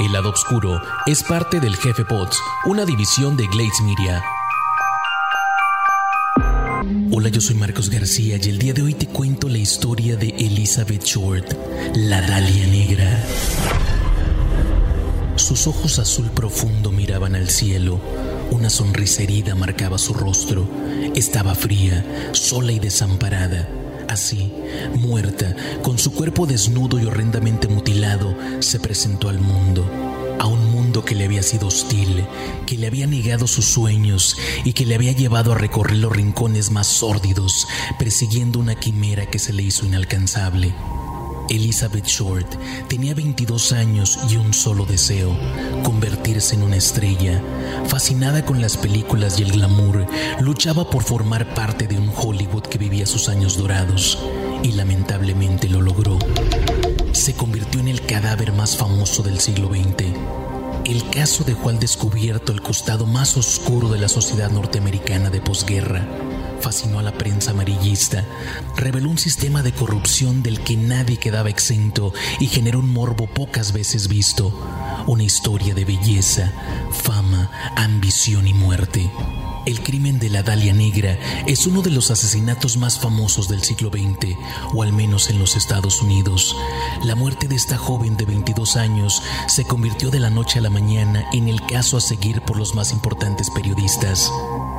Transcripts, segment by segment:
El lado oscuro es parte del Jefe Pots, una división de Glades Media. Hola, yo soy Marcos García y el día de hoy te cuento la historia de Elizabeth Short, la Dalia Negra. Sus ojos azul profundo miraban al cielo. Una sonrisa herida marcaba su rostro. Estaba fría, sola y desamparada. Así, muerta, con su cuerpo desnudo y horrendamente mutilado, se presentó al mundo. A un mundo que le había sido hostil, que le había negado sus sueños y que le había llevado a recorrer los rincones más sórdidos, persiguiendo una quimera que se le hizo inalcanzable. Elizabeth Short tenía 22 años y un solo deseo, convertirse en una estrella. Fascinada con las películas y el glamour, luchaba por formar parte de un Hollywood que vivía sus años dorados y lamentablemente lo logró. Se convirtió en el cadáver más famoso del siglo XX. El caso dejó al descubierto el costado más oscuro de la sociedad norteamericana de posguerra fascinó a la prensa amarillista, reveló un sistema de corrupción del que nadie quedaba exento y generó un morbo pocas veces visto, una historia de belleza, fama, ambición y muerte. El crimen de la Dalia Negra es uno de los asesinatos más famosos del siglo XX, o al menos en los Estados Unidos. La muerte de esta joven de 22 años se convirtió de la noche a la mañana en el caso a seguir por los más importantes periodistas.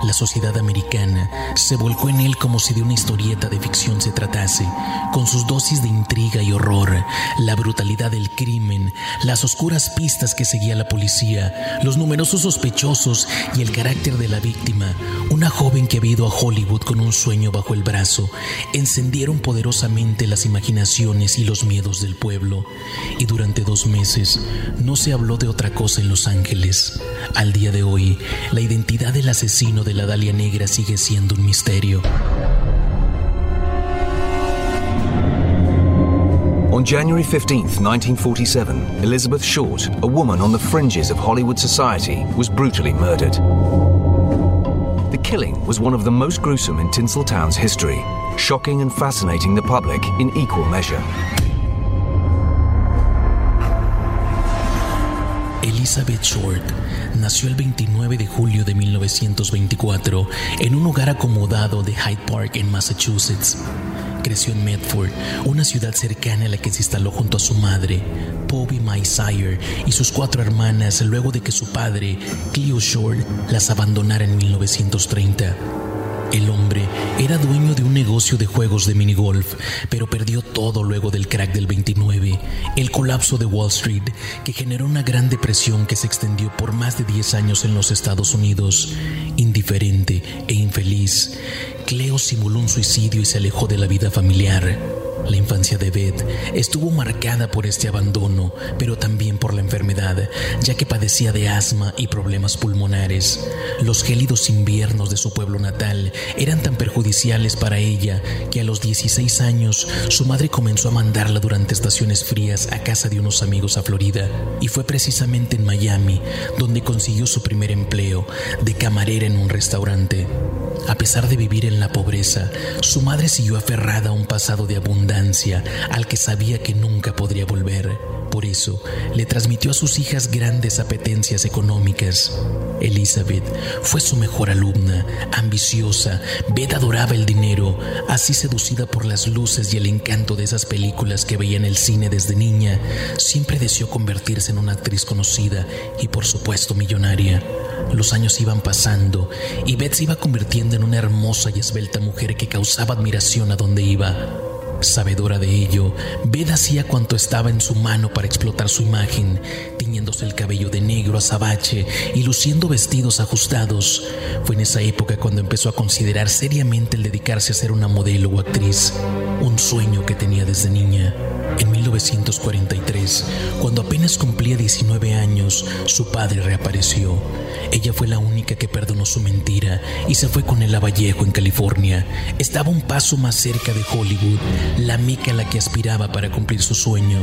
La sociedad americana se volcó en él como si de una historieta de ficción se tratase, con sus dosis de intriga y horror, la brutalidad del crimen, las oscuras pistas que seguía la policía, los numerosos sospechosos y el carácter de la víctima, una joven que había ido a Hollywood con un sueño bajo el brazo, encendieron poderosamente las imaginaciones y los miedos del pueblo, y durante dos meses no se habló de otra cosa en Los Ángeles. Al día de hoy, la identidad del asesino de la Dalia Negra sigue siendo un misterio. On January 15, 1947, Elizabeth Short, a woman on the fringes of Hollywood society, was brutally murdered. The killing was one of the most gruesome in Tinseltown's history, shocking and fascinating the public in equal measure. Elizabeth Short nació el 29 de julio de 1924 en un hogar acomodado de Hyde Park en Massachusetts. Creció en Medford, una ciudad cercana a la que se instaló junto a su madre, Bobby Sire, y sus cuatro hermanas luego de que su padre, Cleo Short, las abandonara en 1930. El hombre era dueño de un negocio de juegos de minigolf, pero perdió todo luego del crack del 29, el colapso de Wall Street, que generó una gran depresión que se extendió por más de 10 años en los Estados Unidos. Indiferente e infeliz, Cleo simuló un suicidio y se alejó de la vida familiar. La infancia de Beth estuvo marcada por este abandono, pero también por la enfermedad, ya que padecía de asma y problemas pulmonares. Los gélidos inviernos de su pueblo natal eran tan perjudiciales para ella que a los 16 años su madre comenzó a mandarla durante estaciones frías a casa de unos amigos a Florida, y fue precisamente en Miami donde consiguió su primer empleo de camarera en un restaurante. A pesar de vivir en la pobreza, su madre siguió aferrada a un pasado de abundancia al que sabía que nunca podría volver. Por eso, le transmitió a sus hijas grandes apetencias económicas. Elizabeth fue su mejor alumna, ambiciosa, Beth adoraba el dinero, así seducida por las luces y el encanto de esas películas que veía en el cine desde niña, siempre deseó convertirse en una actriz conocida y por supuesto millonaria. Los años iban pasando y Beth se iba convirtiendo en una hermosa y esbelta mujer que causaba admiración a donde iba. Sabedora de ello, Beth hacía cuanto estaba en su mano para explotar su imagen, tiñéndose el cabello de negro azabache y luciendo vestidos ajustados. Fue en esa época cuando empezó a considerar seriamente el dedicarse a ser una modelo o actriz, un sueño que tenía desde niña. En 1943, cuando apenas cumplía 19 años, su padre reapareció. Ella fue la única que perdonó su mentira y se fue con él a Vallejo, en California. Estaba un paso más cerca de Hollywood, la meca a la que aspiraba para cumplir su sueño.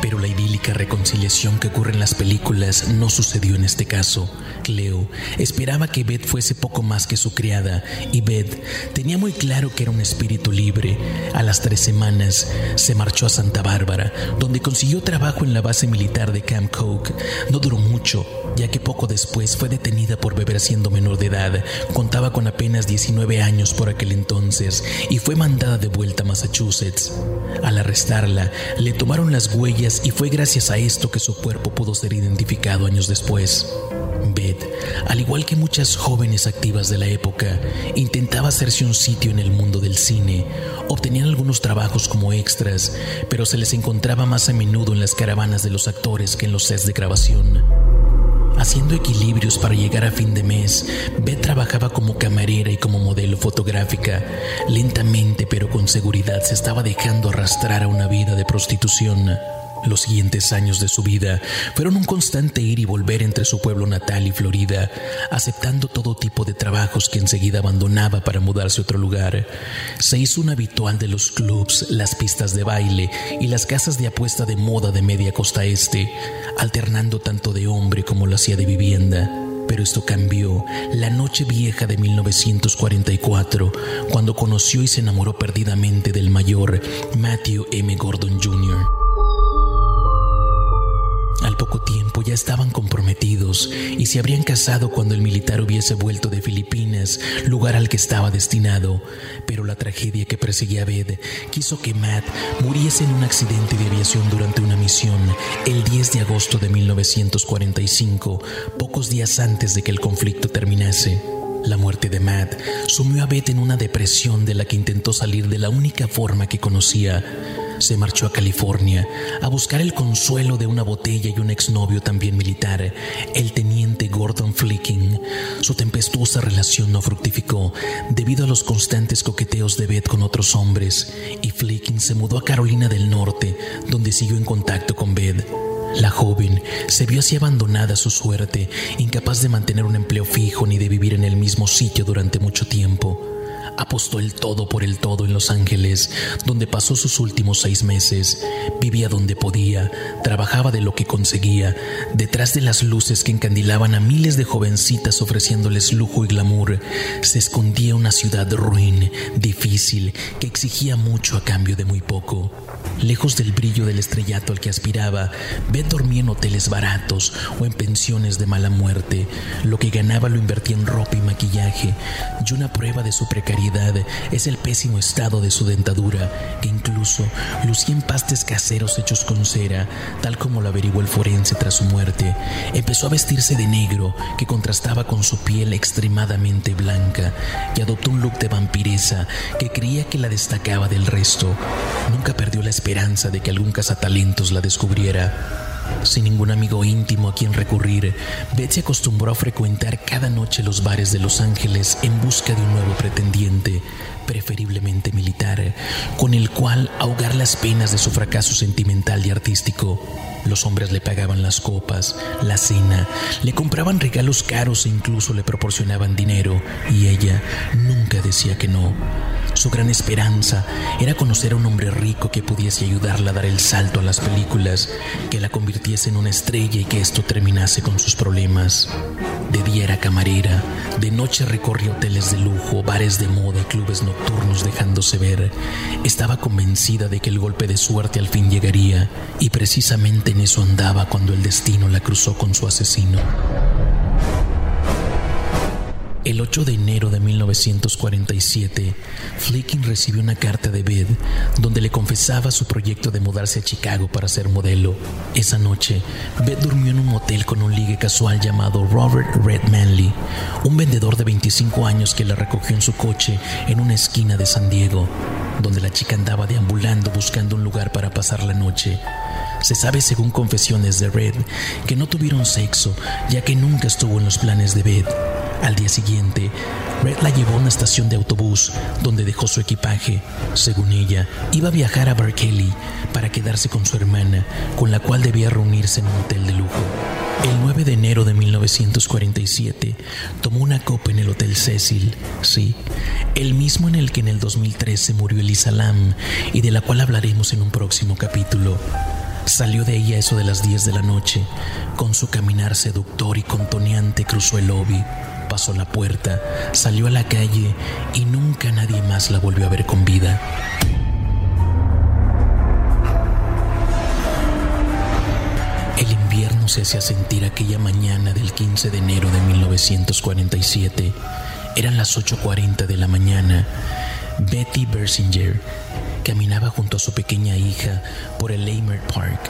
Pero la idílica reconciliación que ocurre en las películas no sucedió en este caso. Cleo esperaba que Beth fuese poco más que su criada y Beth tenía muy claro que era un espíritu libre. A las tres semanas se marchó a Santa Bárbara, donde consiguió trabajo en la base militar de Camp Coke. No duró mucho, ya que poco después fue detenida por beber siendo menor de edad. Contaba con apenas 19 años por aquel entonces y fue mandada de vuelta a Massachusetts. Al arrestarla, le tomaron las huellas y fue gracias a esto que su cuerpo pudo ser identificado años después. Beth, al igual que muchas jóvenes activas de la época, intentaba hacerse un sitio en el mundo del cine. Obtenían algunos trabajos como extras, pero se les encontraba más a menudo en las caravanas de los actores que en los sets de grabación. Haciendo equilibrios para llegar a fin de mes, Beth trabajaba como camarera y como modelo fotográfica. Lentamente pero con seguridad se estaba dejando arrastrar a una vida de prostitución. Los siguientes años de su vida fueron un constante ir y volver entre su pueblo natal y Florida, aceptando todo tipo de trabajos que enseguida abandonaba para mudarse a otro lugar. Se hizo un habitual de los clubs, las pistas de baile y las casas de apuesta de moda de media costa este, alternando tanto de hombre como lo hacía de vivienda. Pero esto cambió la noche vieja de 1944, cuando conoció y se enamoró perdidamente del mayor Matthew M. Gordon Jr. ya estaban comprometidos y se habrían casado cuando el militar hubiese vuelto de Filipinas, lugar al que estaba destinado. Pero la tragedia que perseguía a Bed quiso que Matt muriese en un accidente de aviación durante una misión el 10 de agosto de 1945, pocos días antes de que el conflicto terminase. La muerte de Matt sumió a Beth en una depresión de la que intentó salir de la única forma que conocía se marchó a California a buscar el consuelo de una botella y un exnovio también militar, el teniente Gordon Flicking. Su tempestuosa relación no fructificó debido a los constantes coqueteos de Beth con otros hombres, y Flicking se mudó a Carolina del Norte, donde siguió en contacto con Beth. La joven se vio así abandonada a su suerte, incapaz de mantener un empleo fijo ni de vivir en el mismo sitio durante mucho tiempo apostó el todo por el todo en Los Ángeles, donde pasó sus últimos seis meses. Vivía donde podía, trabajaba de lo que conseguía, detrás de las luces que encandilaban a miles de jovencitas ofreciéndoles lujo y glamour, se escondía una ciudad ruin, difícil, que exigía mucho a cambio de muy poco. Lejos del brillo del estrellato al que aspiraba, Beth dormía en hoteles baratos o en pensiones de mala muerte. Lo que ganaba lo invertía en ropa y maquillaje, y una prueba de su precariedad es el pésimo estado de su dentadura, que incluso lucía en pastes caseros hechos con cera, tal como lo averiguó el forense tras su muerte. Empezó a vestirse de negro, que contrastaba con su piel extremadamente blanca, y adoptó un look de vampiresa que creía que la destacaba del resto. Nunca perdió la esperanza de que algún cazatalentos la descubriera. Sin ningún amigo íntimo a quien recurrir, Beth acostumbró a frecuentar cada noche los bares de Los Ángeles en busca de un nuevo pretendiente, preferiblemente militar, con el cual ahogar las penas de su fracaso sentimental y artístico. Los hombres le pagaban las copas, la cena, le compraban regalos caros e incluso le proporcionaban dinero, y ella nunca decía que no. Su gran esperanza era conocer a un hombre rico que pudiese ayudarla a dar el salto a las películas, que la convirtiese en una estrella y que esto terminase con sus problemas. De día era camarera, de noche recorría hoteles de lujo, bares de moda y clubes nocturnos dejándose ver. Estaba convencida de que el golpe de suerte al fin llegaría, y precisamente en eso andaba cuando el destino la cruzó con su asesino. El 8 de enero de 1947, Flicking recibió una carta de Beth donde le confesaba su proyecto de mudarse a Chicago para ser modelo. Esa noche, Beth durmió en un motel con un ligue casual llamado Robert Red Manley, un vendedor de 25 años que la recogió en su coche en una esquina de San Diego, donde la chica andaba deambulando buscando un lugar para pasar la noche. Se sabe, según confesiones de Red, que no tuvieron sexo, ya que nunca estuvo en los planes de Beth. Al día siguiente, Red la llevó a una estación de autobús donde dejó su equipaje. Según ella, iba a viajar a Berkeley para quedarse con su hermana, con la cual debía reunirse en un hotel de lujo. El 9 de enero de 1947 tomó una copa en el Hotel Cecil, sí, el mismo en el que en el 2013 murió Elisa Lam y de la cual hablaremos en un próximo capítulo. Salió de ella eso de las 10 de la noche, con su caminar seductor y contoneante cruzó el lobby, pasó la puerta, salió a la calle y nunca nadie más la volvió a ver con vida. El invierno se hacía sentir aquella mañana del 15 de enero de 1947. Eran las 8.40 de la mañana. Betty Bersinger caminaba junto a su pequeña hija por el Leimert Park,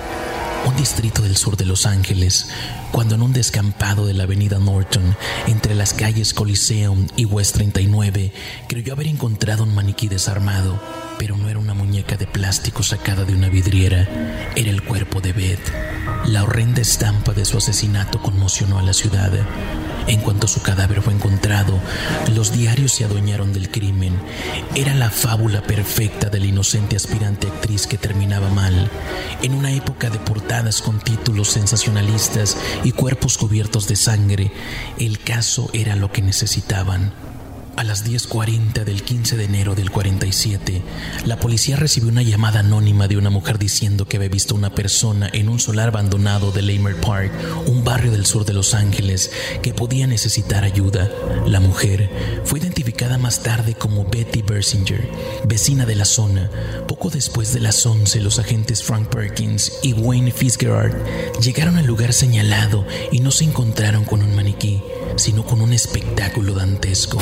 un distrito del sur de Los Ángeles, cuando en un descampado de la avenida Norton, entre las calles Coliseum y West 39, creyó haber encontrado un maniquí desarmado, pero no era una muñeca de plástico sacada de una vidriera, era el cuerpo de Beth. La horrenda estampa de su asesinato conmocionó a la ciudad. En cuanto su cadáver fue encontrado, los diarios se adueñaron del crimen. Era la fábula perfecta de la inocente aspirante actriz que terminaba mal. En una época de portadas con títulos sensacionalistas y cuerpos cubiertos de sangre, el caso era lo que necesitaban. A las 10.40 del 15 de enero del 47, la policía recibió una llamada anónima de una mujer diciendo que había visto una persona en un solar abandonado de Lamer Park, un barrio del sur de Los Ángeles, que podía necesitar ayuda. La mujer fue identificada más tarde como Betty Bersinger, vecina de la zona. Poco después de las 11, los agentes Frank Perkins y Wayne Fitzgerald llegaron al lugar señalado y no se encontraron con un maniquí sino con un espectáculo dantesco.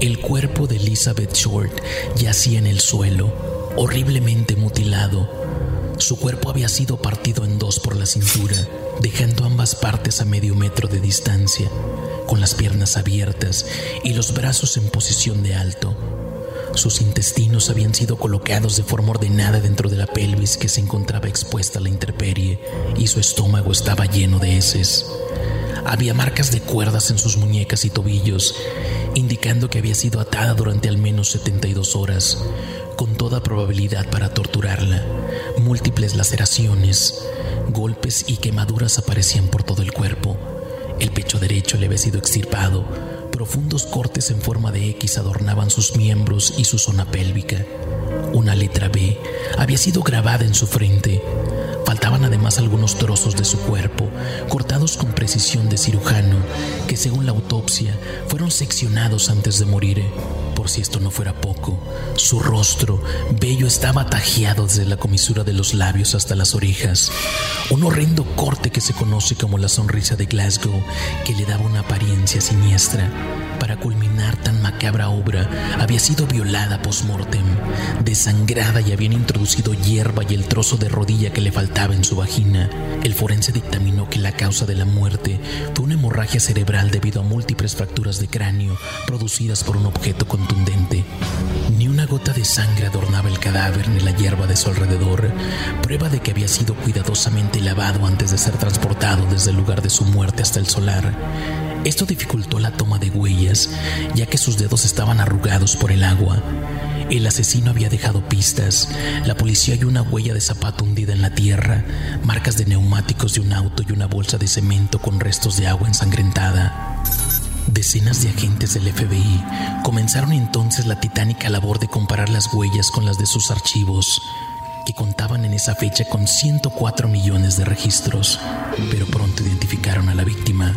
El cuerpo de Elizabeth Short yacía en el suelo, horriblemente mutilado. Su cuerpo había sido partido en dos por la cintura, dejando ambas partes a medio metro de distancia, con las piernas abiertas y los brazos en posición de alto. Sus intestinos habían sido colocados de forma ordenada dentro de la pelvis que se encontraba expuesta a la intemperie y su estómago estaba lleno de heces. Había marcas de cuerdas en sus muñecas y tobillos, indicando que había sido atada durante al menos 72 horas, con toda probabilidad para torturarla. Múltiples laceraciones, golpes y quemaduras aparecían por todo el cuerpo. El pecho derecho le había sido extirpado, Profundos cortes en forma de X adornaban sus miembros y su zona pélvica. Una letra B había sido grabada en su frente. Faltaban además algunos trozos de su cuerpo, cortados con precisión de cirujano, que según la autopsia fueron seccionados antes de morir. Si esto no fuera poco, su rostro bello estaba tajeado desde la comisura de los labios hasta las orejas. Un horrendo corte que se conoce como la sonrisa de Glasgow, que le daba una apariencia siniestra. Para culminar tan macabra obra, había sido violada post-mortem, desangrada y habían introducido hierba y el trozo de rodilla que le faltaba en su vagina. El forense dictaminó que la causa de la muerte fue una hemorragia cerebral debido a múltiples fracturas de cráneo producidas por un objeto contundente. Ni una gota de sangre adornaba el cadáver ni la hierba de su alrededor, prueba de que había sido cuidadosamente lavado antes de ser transportado desde el lugar de su muerte hasta el solar. Esto dificultó la toma de huellas, ya que sus dedos estaban arrugados por el agua. El asesino había dejado pistas. La policía halló una huella de zapato hundida en la tierra, marcas de neumáticos de un auto y una bolsa de cemento con restos de agua ensangrentada. Decenas de agentes del FBI comenzaron entonces la titánica labor de comparar las huellas con las de sus archivos, que contaban en esa fecha con 104 millones de registros, pero pronto identificaron a la víctima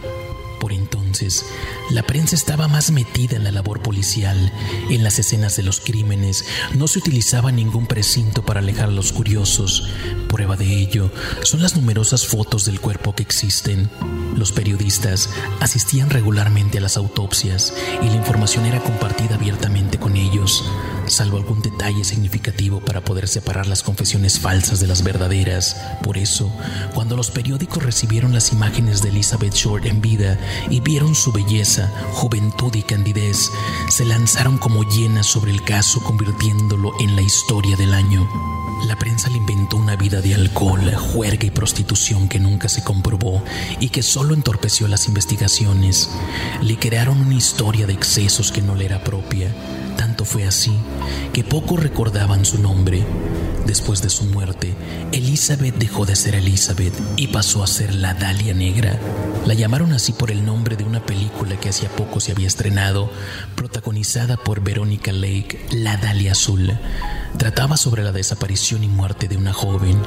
entonces, la prensa estaba más metida en la labor policial, en las escenas de los crímenes. No se utilizaba ningún precinto para alejar a los curiosos. Prueba de ello son las numerosas fotos del cuerpo que existen. Los periodistas asistían regularmente a las autopsias y la información era compartida abiertamente con ellos salvo algún detalle significativo para poder separar las confesiones falsas de las verdaderas. Por eso, cuando los periódicos recibieron las imágenes de Elizabeth Short en vida y vieron su belleza, juventud y candidez, se lanzaron como llenas sobre el caso convirtiéndolo en la historia del año. La prensa le inventó una vida de alcohol, juerga y prostitución que nunca se comprobó y que solo entorpeció las investigaciones. Le crearon una historia de excesos que no le era propia. Tanto fue así que pocos recordaban su nombre. Después de su muerte, Elizabeth dejó de ser Elizabeth y pasó a ser la Dalia Negra. La llamaron así por el nombre de una película que hacía poco se había estrenado, protagonizada por Veronica Lake, La Dalia Azul. Trataba sobre la desaparición y muerte de una joven.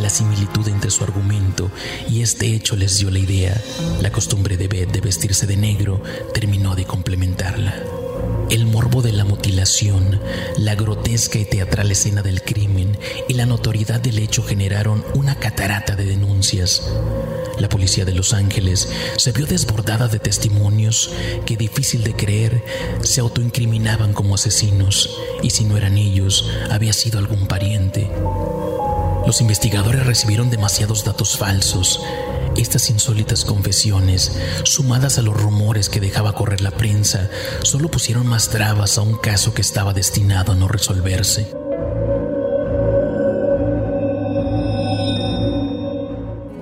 La similitud entre su argumento y este hecho les dio la idea. La costumbre de Beth de vestirse de negro terminó de complementarla. El morbo de la mutilación, la grotesca y teatral escena del crimen y la notoriedad del hecho generaron una catarata de denuncias. La policía de Los Ángeles se vio desbordada de testimonios que, difícil de creer, se autoincriminaban como asesinos, y si no eran ellos, había sido algún pariente. Los investigadores recibieron demasiados datos falsos estas insólitas confesiones, sumadas a los rumores que dejaba correr la prensa, solo pusieron más trabas a un caso que estaba destinado a no resolverse.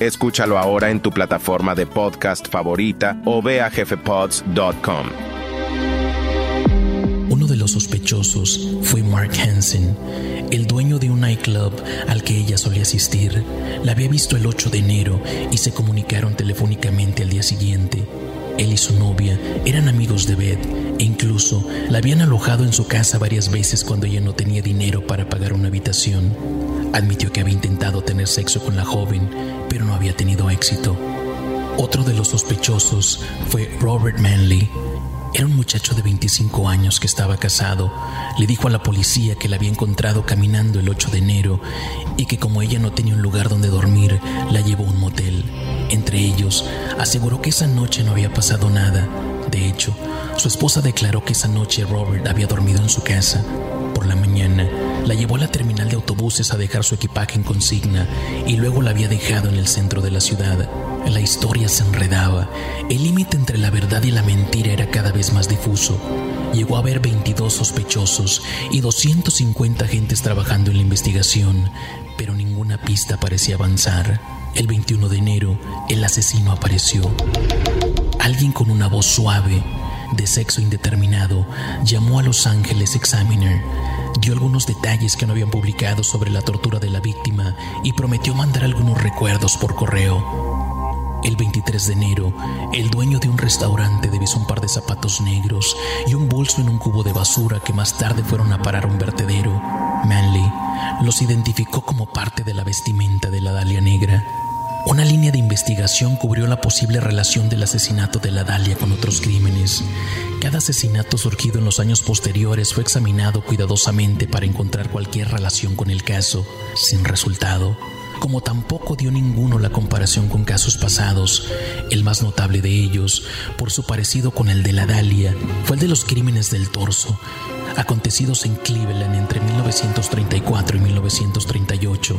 Escúchalo ahora en tu plataforma de podcast favorita o ve a jefepods.com. Uno de los sospechosos fue Mark Hansen, el dueño de un nightclub al que ella solía asistir. La había visto el 8 de enero y se comunicaron telefónicamente al día siguiente. Él y su novia eran amigos de Beth e incluso la habían alojado en su casa varias veces cuando ella no tenía dinero para pagar una habitación. Admitió que había intentado tener sexo con la joven, pero no había tenido éxito. Otro de los sospechosos fue Robert Manley. Era un muchacho de 25 años que estaba casado. Le dijo a la policía que la había encontrado caminando el 8 de enero y que como ella no tenía un lugar donde dormir, la llevó a un motel. Entre ellos, aseguró que esa noche no había pasado nada. De hecho, su esposa declaró que esa noche Robert había dormido en su casa. Por la mañana, la llevó a la terminal de autobuses a dejar su equipaje en consigna y luego la había dejado en el centro de la ciudad. La historia se enredaba. El límite entre la verdad y la mentira era cada vez más difuso. Llegó a haber 22 sospechosos y 250 agentes trabajando en la investigación, pero ninguna pista parecía avanzar. El 21 de enero, el asesino apareció. Alguien con una voz suave, de sexo indeterminado, llamó a Los Ángeles Examiner dio algunos detalles que no habían publicado sobre la tortura de la víctima y prometió mandar algunos recuerdos por correo. El 23 de enero, el dueño de un restaurante devisó un par de zapatos negros y un bolso en un cubo de basura que más tarde fueron a parar a un vertedero. Manley los identificó como parte de la vestimenta de la Dalia Negra. Una línea de investigación cubrió la posible relación del asesinato de la Dalia con otros crímenes. Cada asesinato surgido en los años posteriores fue examinado cuidadosamente para encontrar cualquier relación con el caso, sin resultado. Como tampoco dio ninguno la comparación con casos pasados, el más notable de ellos, por su parecido con el de la Dalia, fue el de los crímenes del torso, acontecidos en Cleveland entre 1934 y 1938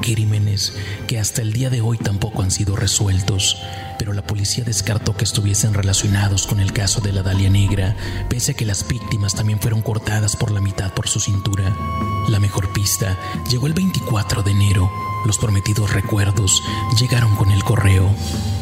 crímenes que hasta el día de hoy tampoco han sido resueltos, pero la policía descartó que estuviesen relacionados con el caso de la Dalia Negra, pese a que las víctimas también fueron cortadas por la mitad por su cintura. La mejor pista llegó el 24 de enero. Los prometidos recuerdos llegaron con el correo.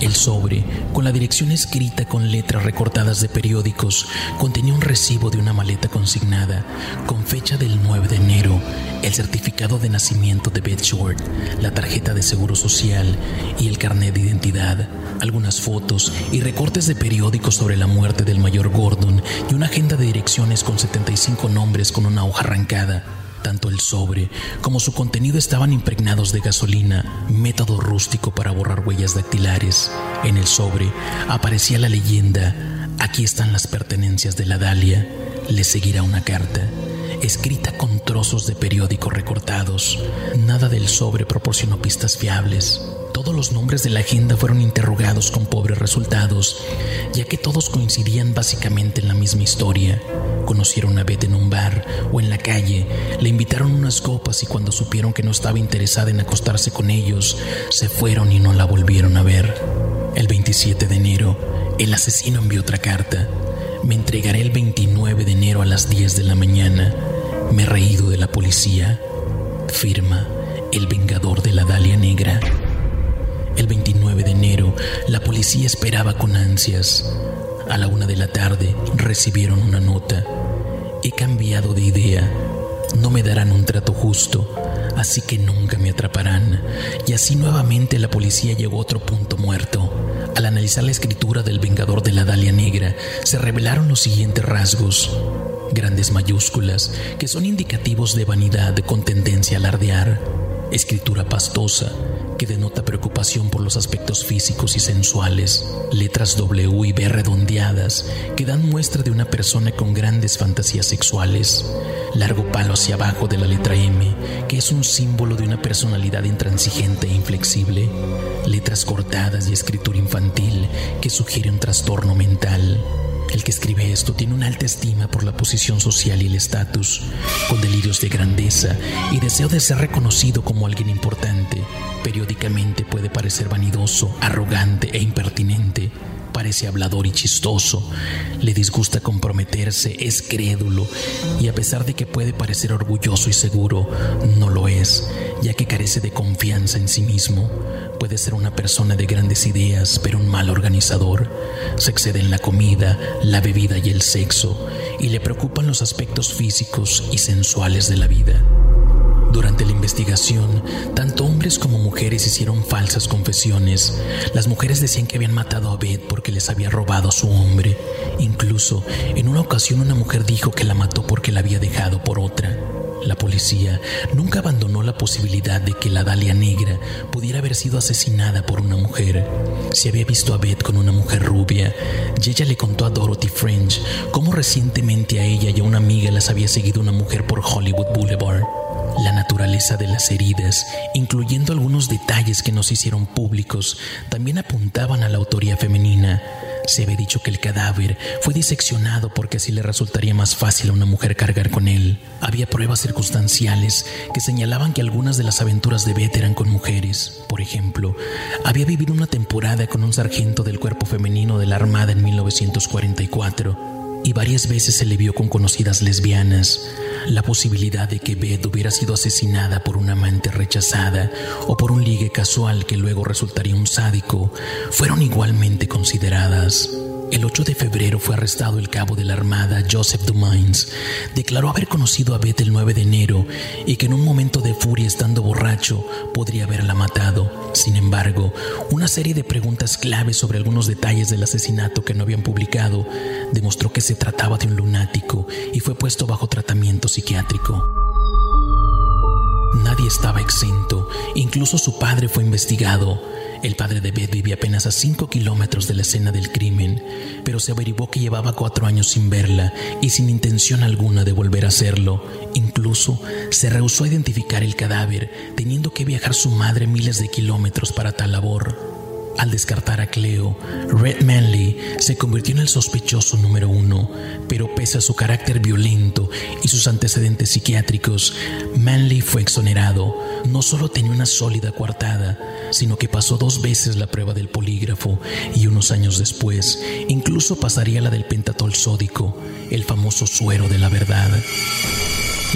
El sobre, con la dirección escrita con letras recortadas de periódicos, contenía un recibo de una maleta consignada, con fecha del 9 de enero, el certificado de nacimiento de Beth Short, la tarjeta de seguro social y el carnet de identidad, algunas fotos y recortes de periódicos sobre la muerte del mayor Gordon y una agenda de direcciones con 75 nombres con una hoja arrancada. Tanto el sobre como su contenido estaban impregnados de gasolina, método rústico para borrar huellas dactilares. En el sobre aparecía la leyenda, aquí están las pertenencias de la Dalia, le seguirá una carta. escrita con trozos de periódico recortados. Nada del sobre proporcionó pistas fiables. Todos los nombres de la agenda fueron interrogados con pobres resultados, ya que todos coincidían básicamente en la misma historia. Conocieron a Beth en un bar o en la calle, le invitaron unas copas y cuando supieron que no estaba interesada en acostarse con ellos, se fueron y no la volvieron a ver. El 27 de enero, el asesino envió otra carta. Me entregaré el 29 de enero a las 10 de la mañana. Me he reído de la policía. Firma el vengador de la Dalia Negra. El 29 de enero, la policía esperaba con ansias. A la una de la tarde recibieron una nota. He cambiado de idea. No me darán un trato justo, así que nunca me atraparán. Y así nuevamente la policía llegó a otro punto muerto. Al analizar la escritura del Vengador de la Dalia Negra, se revelaron los siguientes rasgos. Grandes mayúsculas, que son indicativos de vanidad con tendencia a alardear. Escritura pastosa, que denota preocupación por los aspectos físicos y sensuales, letras W y B redondeadas que dan muestra de una persona con grandes fantasías sexuales, largo palo hacia abajo de la letra M, que es un símbolo de una personalidad intransigente e inflexible, letras cortadas y escritura infantil que sugiere un trastorno mental. El que escribe esto tiene una alta estima por la posición social y el estatus, con delirios de grandeza y deseo de ser reconocido como alguien importante. Periódicamente puede parecer vanidoso, arrogante e impertinente. Parece hablador y chistoso. Le disgusta comprometerse, es crédulo y a pesar de que puede parecer orgulloso y seguro, no lo es, ya que carece de confianza en sí mismo. Puede ser una persona de grandes ideas, pero un mal organizador. Se excede en la comida, la bebida y el sexo, y le preocupan los aspectos físicos y sensuales de la vida. Durante la investigación, tanto hombres como mujeres hicieron falsas confesiones. Las mujeres decían que habían matado a Beth porque les había robado a su hombre. Incluso, en una ocasión una mujer dijo que la mató porque la había dejado por otra. La policía nunca abandonó la posibilidad de que la Dalia Negra pudiera haber sido asesinada por una mujer. Se había visto a Beth con una mujer rubia y ella le contó a Dorothy French cómo recientemente a ella y a una amiga las había seguido una mujer por Hollywood Boulevard. La naturaleza de las heridas, incluyendo algunos detalles que no se hicieron públicos, también apuntaban a la autoría femenina. Se había dicho que el cadáver fue diseccionado porque así le resultaría más fácil a una mujer cargar con él. Había pruebas circunstanciales que señalaban que algunas de las aventuras de Beth eran con mujeres. Por ejemplo, había vivido una temporada con un sargento del cuerpo femenino de la Armada en 1944 y varias veces se le vio con conocidas lesbianas. La posibilidad de que Beth hubiera sido asesinada por una amante rechazada o por un ligue casual que luego resultaría un sádico fueron igualmente consideradas. El 8 de febrero fue arrestado el cabo de la Armada, Joseph Dumains. Declaró haber conocido a Beth el 9 de enero y que en un momento de furia estando borracho podría haberla matado. Sin embargo, una serie de preguntas claves sobre algunos detalles del asesinato que no habían publicado demostró que se trataba de un lunático y fue puesto bajo tratamiento psiquiátrico. Nadie estaba exento, incluso su padre fue investigado. El padre de Beth vivía apenas a 5 kilómetros de la escena del crimen, pero se averiguó que llevaba cuatro años sin verla y sin intención alguna de volver a hacerlo. Incluso se rehusó a identificar el cadáver, teniendo que viajar su madre miles de kilómetros para tal labor. Al descartar a Cleo, Red Manley se convirtió en el sospechoso número uno, pero pese a su carácter violento y sus antecedentes psiquiátricos, Manley fue exonerado. No solo tenía una sólida coartada, sino que pasó dos veces la prueba del polígrafo y unos años después incluso pasaría la del pentatol sódico, el famoso suero de la verdad.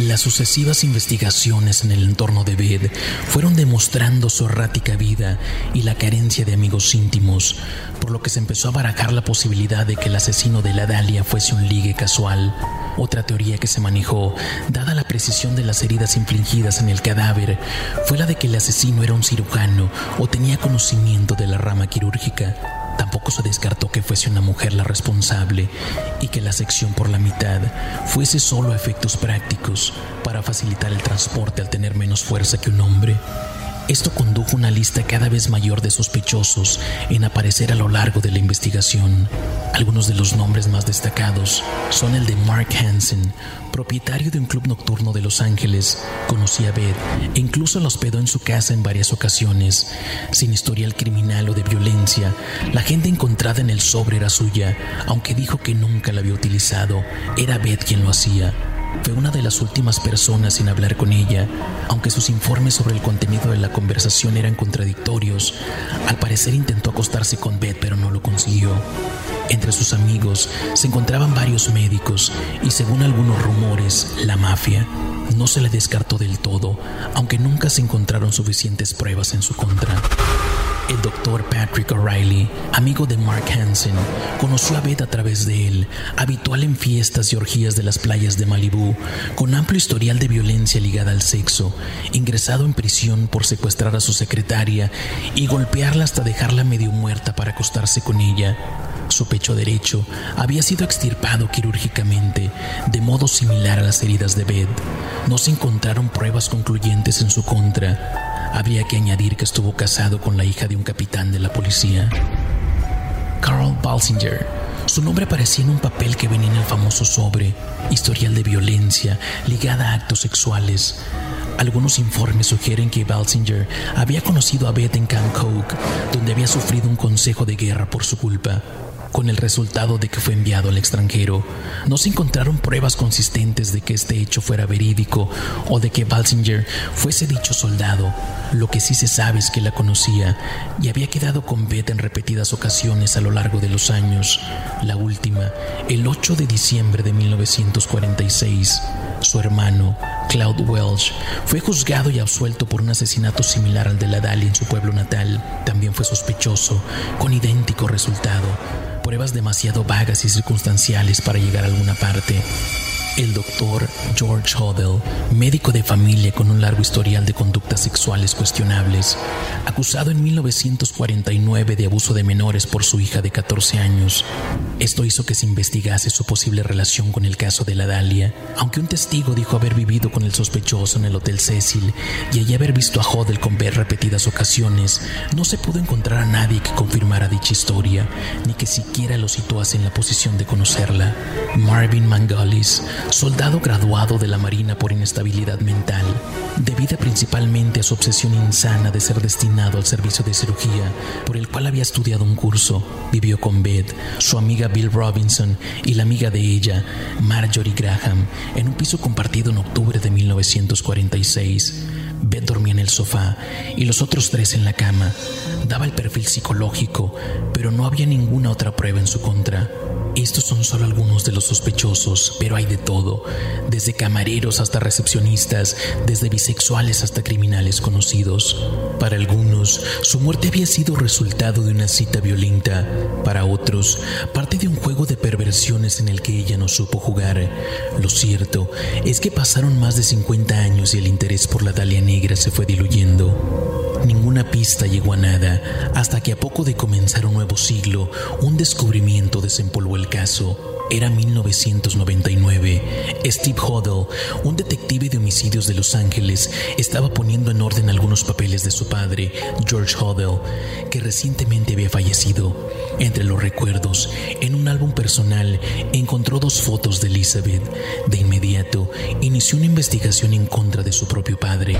Las sucesivas investigaciones en el entorno de Bed fueron demostrando su errática vida y la carencia de amigos íntimos, por lo que se empezó a barajar la posibilidad de que el asesino de la Dalia fuese un ligue casual. Otra teoría que se manejó, dada la precisión de las heridas infligidas en el cadáver, fue la de que el asesino era un cirujano o tenía conocimiento de la rama quirúrgica. Tampoco se descartó que fuese una mujer la responsable y que la sección por la mitad fuese solo efectos prácticos para facilitar el transporte al tener menos fuerza que un hombre. Esto condujo a una lista cada vez mayor de sospechosos en aparecer a lo largo de la investigación. Algunos de los nombres más destacados son el de Mark Hansen, propietario de un club nocturno de Los Ángeles, conocía a Beth e incluso la hospedó en su casa en varias ocasiones. Sin historial criminal o de violencia, la gente encontrada en el sobre era suya, aunque dijo que nunca la había utilizado. Era Beth quien lo hacía. Fue una de las últimas personas en hablar con ella, aunque sus informes sobre el contenido de la conversación eran contradictorios. Al parecer intentó acostarse con Beth, pero no lo consiguió. Entre sus amigos se encontraban varios médicos y según algunos rumores, la mafia. No se le descartó del todo, aunque nunca se encontraron suficientes pruebas en su contra. El doctor Patrick O'Reilly, amigo de Mark Hansen, conoció a Beth a través de él, habitual en fiestas y orgías de las playas de Malibú, con amplio historial de violencia ligada al sexo, ingresado en prisión por secuestrar a su secretaria y golpearla hasta dejarla medio muerta para acostarse con ella. Su pecho derecho había sido extirpado quirúrgicamente, de modo similar a las heridas de Bed. No se encontraron pruebas concluyentes en su contra. Habría que añadir que estuvo casado con la hija de un capitán de la policía. Carl Balsinger. Su nombre aparecía en un papel que venía en el famoso sobre, historial de violencia ligada a actos sexuales. Algunos informes sugieren que Balsinger había conocido a Beth en Camp donde había sufrido un consejo de guerra por su culpa con el resultado de que fue enviado al extranjero. No se encontraron pruebas consistentes de que este hecho fuera verídico o de que Balsinger fuese dicho soldado. Lo que sí se sabe es que la conocía y había quedado con Beth en repetidas ocasiones a lo largo de los años. La última, el 8 de diciembre de 1946. Su hermano, Cloud Welsh, fue juzgado y absuelto por un asesinato similar al de la Dalia en su pueblo natal. También fue sospechoso, con idéntico resultado pruebas demasiado vagas y circunstanciales para llegar a alguna parte. El doctor George Hodel, médico de familia con un largo historial de conductas sexuales cuestionables, acusado en 1949 de abuso de menores por su hija de 14 años. Esto hizo que se investigase su posible relación con el caso de la Dalia, aunque un testigo dijo haber vivido con el sospechoso en el Hotel Cecil y allí haber visto a Hodel con Beth repetidas ocasiones, no se pudo encontrar a nadie que confirmara dicha historia, ni que siquiera lo situase en la posición de conocerla. Marvin Mangalis soldado graduado de la Marina por inestabilidad mental, debida principalmente a su obsesión insana de ser destinado al servicio de cirugía, por el cual había estudiado un curso, vivió con Beth, su amiga Bill Robinson y la amiga de ella, Marjorie Graham, en un piso compartido en octubre de 1946. Beth dormía en el sofá y los otros tres en la cama. Daba el perfil psicológico, pero no había ninguna otra prueba en su contra. Estos son solo algunos de los sospechosos, pero hay de todo, desde camareros hasta recepcionistas, desde bisexuales hasta criminales conocidos. Para algunos, su muerte había sido resultado de una cita violenta, para otros, parte de un juego de perversiones en el que ella no supo jugar. Lo cierto es que pasaron más de 50 años y el interés por la Dalia Negra se fue diluyendo. Ninguna pista llegó a nada hasta que a poco de comenzar un nuevo siglo, un descubrimiento desempolvó el caso. Era 1999. Steve Hodel, un detective de homicidios de Los Ángeles, estaba poniendo en orden algunos papeles de su padre, George Hodel, que recientemente había fallecido. Entre los recuerdos, en un álbum personal, encontró dos fotos de Elizabeth. De inmediato, inició una investigación en contra de su propio padre.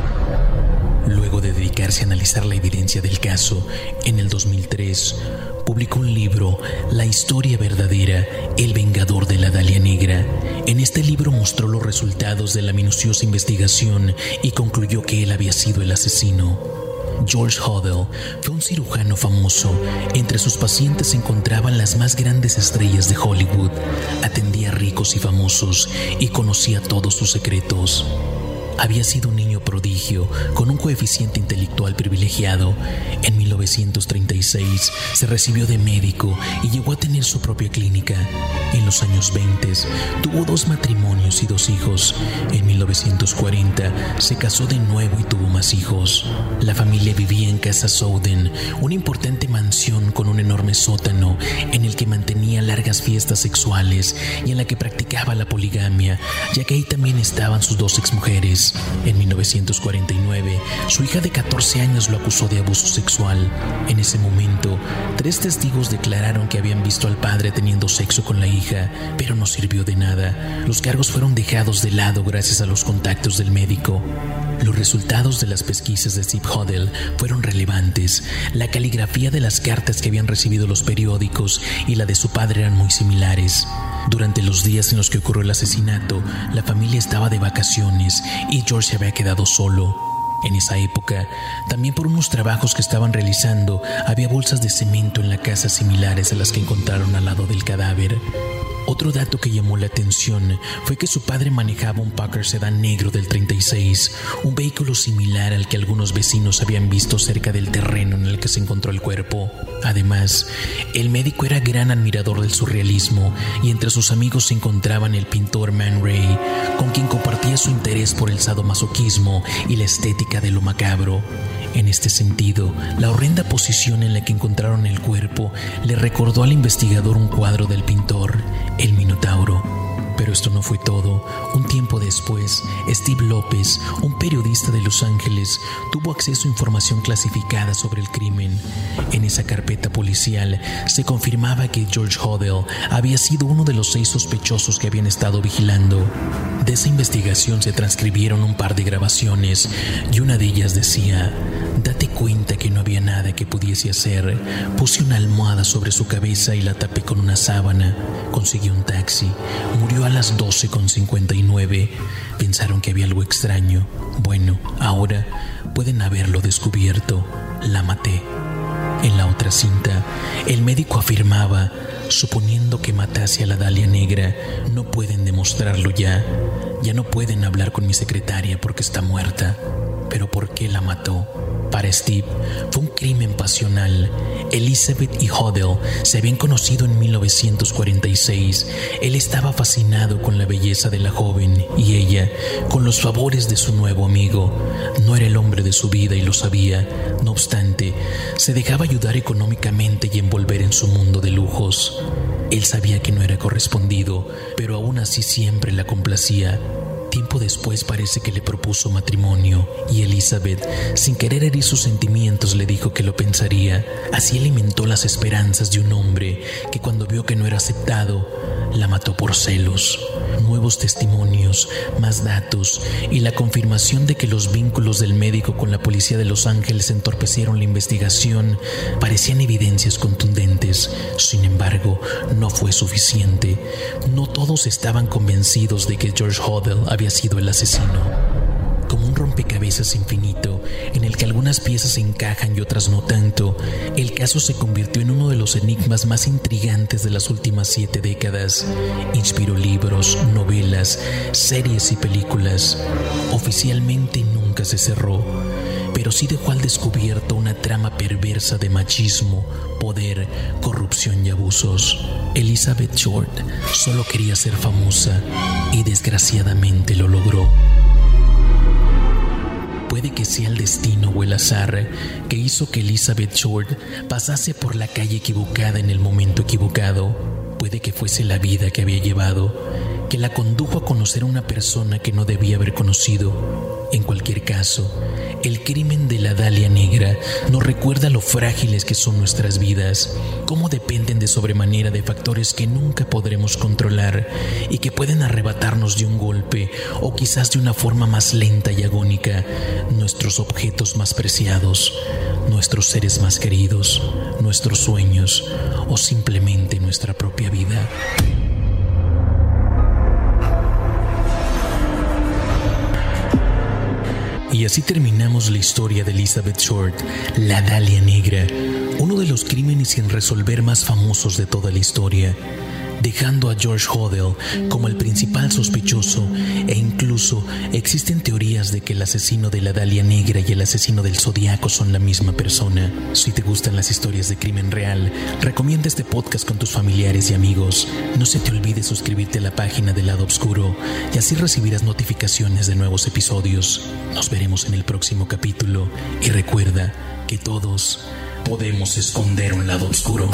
Luego de dedicarse a analizar la evidencia del caso, en el 2003 publicó un libro, La historia verdadera, El vengador de la Dalia Negra. En este libro mostró los resultados de la minuciosa investigación y concluyó que él había sido el asesino. George Hodel fue un cirujano famoso. Entre sus pacientes se encontraban las más grandes estrellas de Hollywood. Atendía a ricos y famosos y conocía todos sus secretos. Había sido un niño prodigio con un coeficiente intelectual privilegiado. En 1936 se recibió de médico y llegó a tener su propia clínica. En los años 20 tuvo dos matrimonios y dos hijos. En 1940 se casó de nuevo y tuvo más hijos. La familia vivía en Casa Souden, una importante mansión con un enorme sótano en el que mantenía largas fiestas sexuales y en la que practicaba la poligamia, ya que ahí también estaban sus dos exmujeres. En 1940 1949, su hija de 14 años lo acusó de abuso sexual. En ese momento, tres testigos declararon que habían visto al padre teniendo sexo con la hija, pero no sirvió de nada. Los cargos fueron dejados de lado gracias a los contactos del médico. Los resultados de las pesquisas de Steve Hodel fueron relevantes. La caligrafía de las cartas que habían recibido los periódicos y la de su padre eran muy similares. Durante los días en los que ocurrió el asesinato, la familia estaba de vacaciones y George se había quedado solo. En esa época, también por unos trabajos que estaban realizando, había bolsas de cemento en la casa similares a las que encontraron al lado del cadáver. Otro dato que llamó la atención fue que su padre manejaba un Packard Sedan negro del 36, un vehículo similar al que algunos vecinos habían visto cerca del terreno en el que se encontró el cuerpo. Además, el médico era gran admirador del surrealismo y entre sus amigos se encontraban el pintor Man Ray, con quien compartía su interés por el sadomasoquismo y la estética de lo macabro. En este sentido, la horrenda posición en la que encontraron el cuerpo le recordó al investigador un cuadro del pintor, El Minotauro. Pero esto no fue todo. Un tiempo después, Steve López, un periodista de Los Ángeles, tuvo acceso a información clasificada sobre el crimen. En esa carpeta policial se confirmaba que George Hodel había sido uno de los seis sospechosos que habían estado vigilando. De esa investigación se transcribieron un par de grabaciones y una de ellas decía, date cuenta que no había nada que pudiese hacer. Puse una almohada sobre su cabeza y la tapé con una sábana. Conseguí un taxi. Murió a las 12.59. Pensaron que había algo extraño. Bueno, ahora pueden haberlo descubierto. La maté. En la otra cinta, el médico afirmaba, suponiendo que matase a la Dalia Negra, no pueden demostrarlo ya. Ya no pueden hablar con mi secretaria porque está muerta. Pero ¿por qué la mató? Para Steve fue un crimen pasional. Elizabeth y Hodel se habían conocido en 1946. Él estaba fascinado con la belleza de la joven y ella con los favores de su nuevo amigo. No era el hombre de su vida y lo sabía. No obstante, se dejaba ayudar económicamente y envolver en su mundo de lujos. Él sabía que no era correspondido, pero aún así siempre la complacía. Tiempo después parece que le propuso matrimonio y Elizabeth, sin querer herir sus sentimientos, le dijo que lo pensaría. Así alimentó las esperanzas de un hombre que cuando vio que no era aceptado, la mató por celos. Nuevos testimonios, más datos y la confirmación de que los vínculos del médico con la policía de Los Ángeles entorpecieron la investigación parecían evidencias contundentes. Sin embargo, no fue suficiente. No todos estaban convencidos de que George Hodel había sido el asesino como un rompecabezas infinito el que algunas piezas encajan y otras no tanto, el caso se convirtió en uno de los enigmas más intrigantes de las últimas siete décadas. Inspiró libros, novelas, series y películas. Oficialmente nunca se cerró, pero sí dejó al descubierto una trama perversa de machismo, poder, corrupción y abusos. Elizabeth Short solo quería ser famosa y desgraciadamente lo logró. Puede que sea el destino o el azar que hizo que Elizabeth Short pasase por la calle equivocada en el momento equivocado. Puede que fuese la vida que había llevado, que la condujo a conocer a una persona que no debía haber conocido. En cualquier caso, el crimen de la Dalia Negra nos recuerda lo frágiles que son nuestras vidas, cómo dependen de sobremanera de factores que nunca podremos controlar y que pueden arrebatarnos de un golpe o quizás de una forma más lenta y agónica nuestros objetos más preciados, nuestros seres más queridos, nuestros sueños o simplemente nuestra propia vida. Y así terminamos la historia de Elizabeth Short, la Dalia Negra, uno de los crímenes sin resolver más famosos de toda la historia dejando a George Hodel como el principal sospechoso e incluso existen teorías de que el asesino de la Dalia Negra y el asesino del Zodiaco son la misma persona. Si te gustan las historias de crimen real, recomienda este podcast con tus familiares y amigos. No se te olvide suscribirte a la página del lado oscuro y así recibirás notificaciones de nuevos episodios. Nos veremos en el próximo capítulo y recuerda que todos podemos esconder un lado oscuro.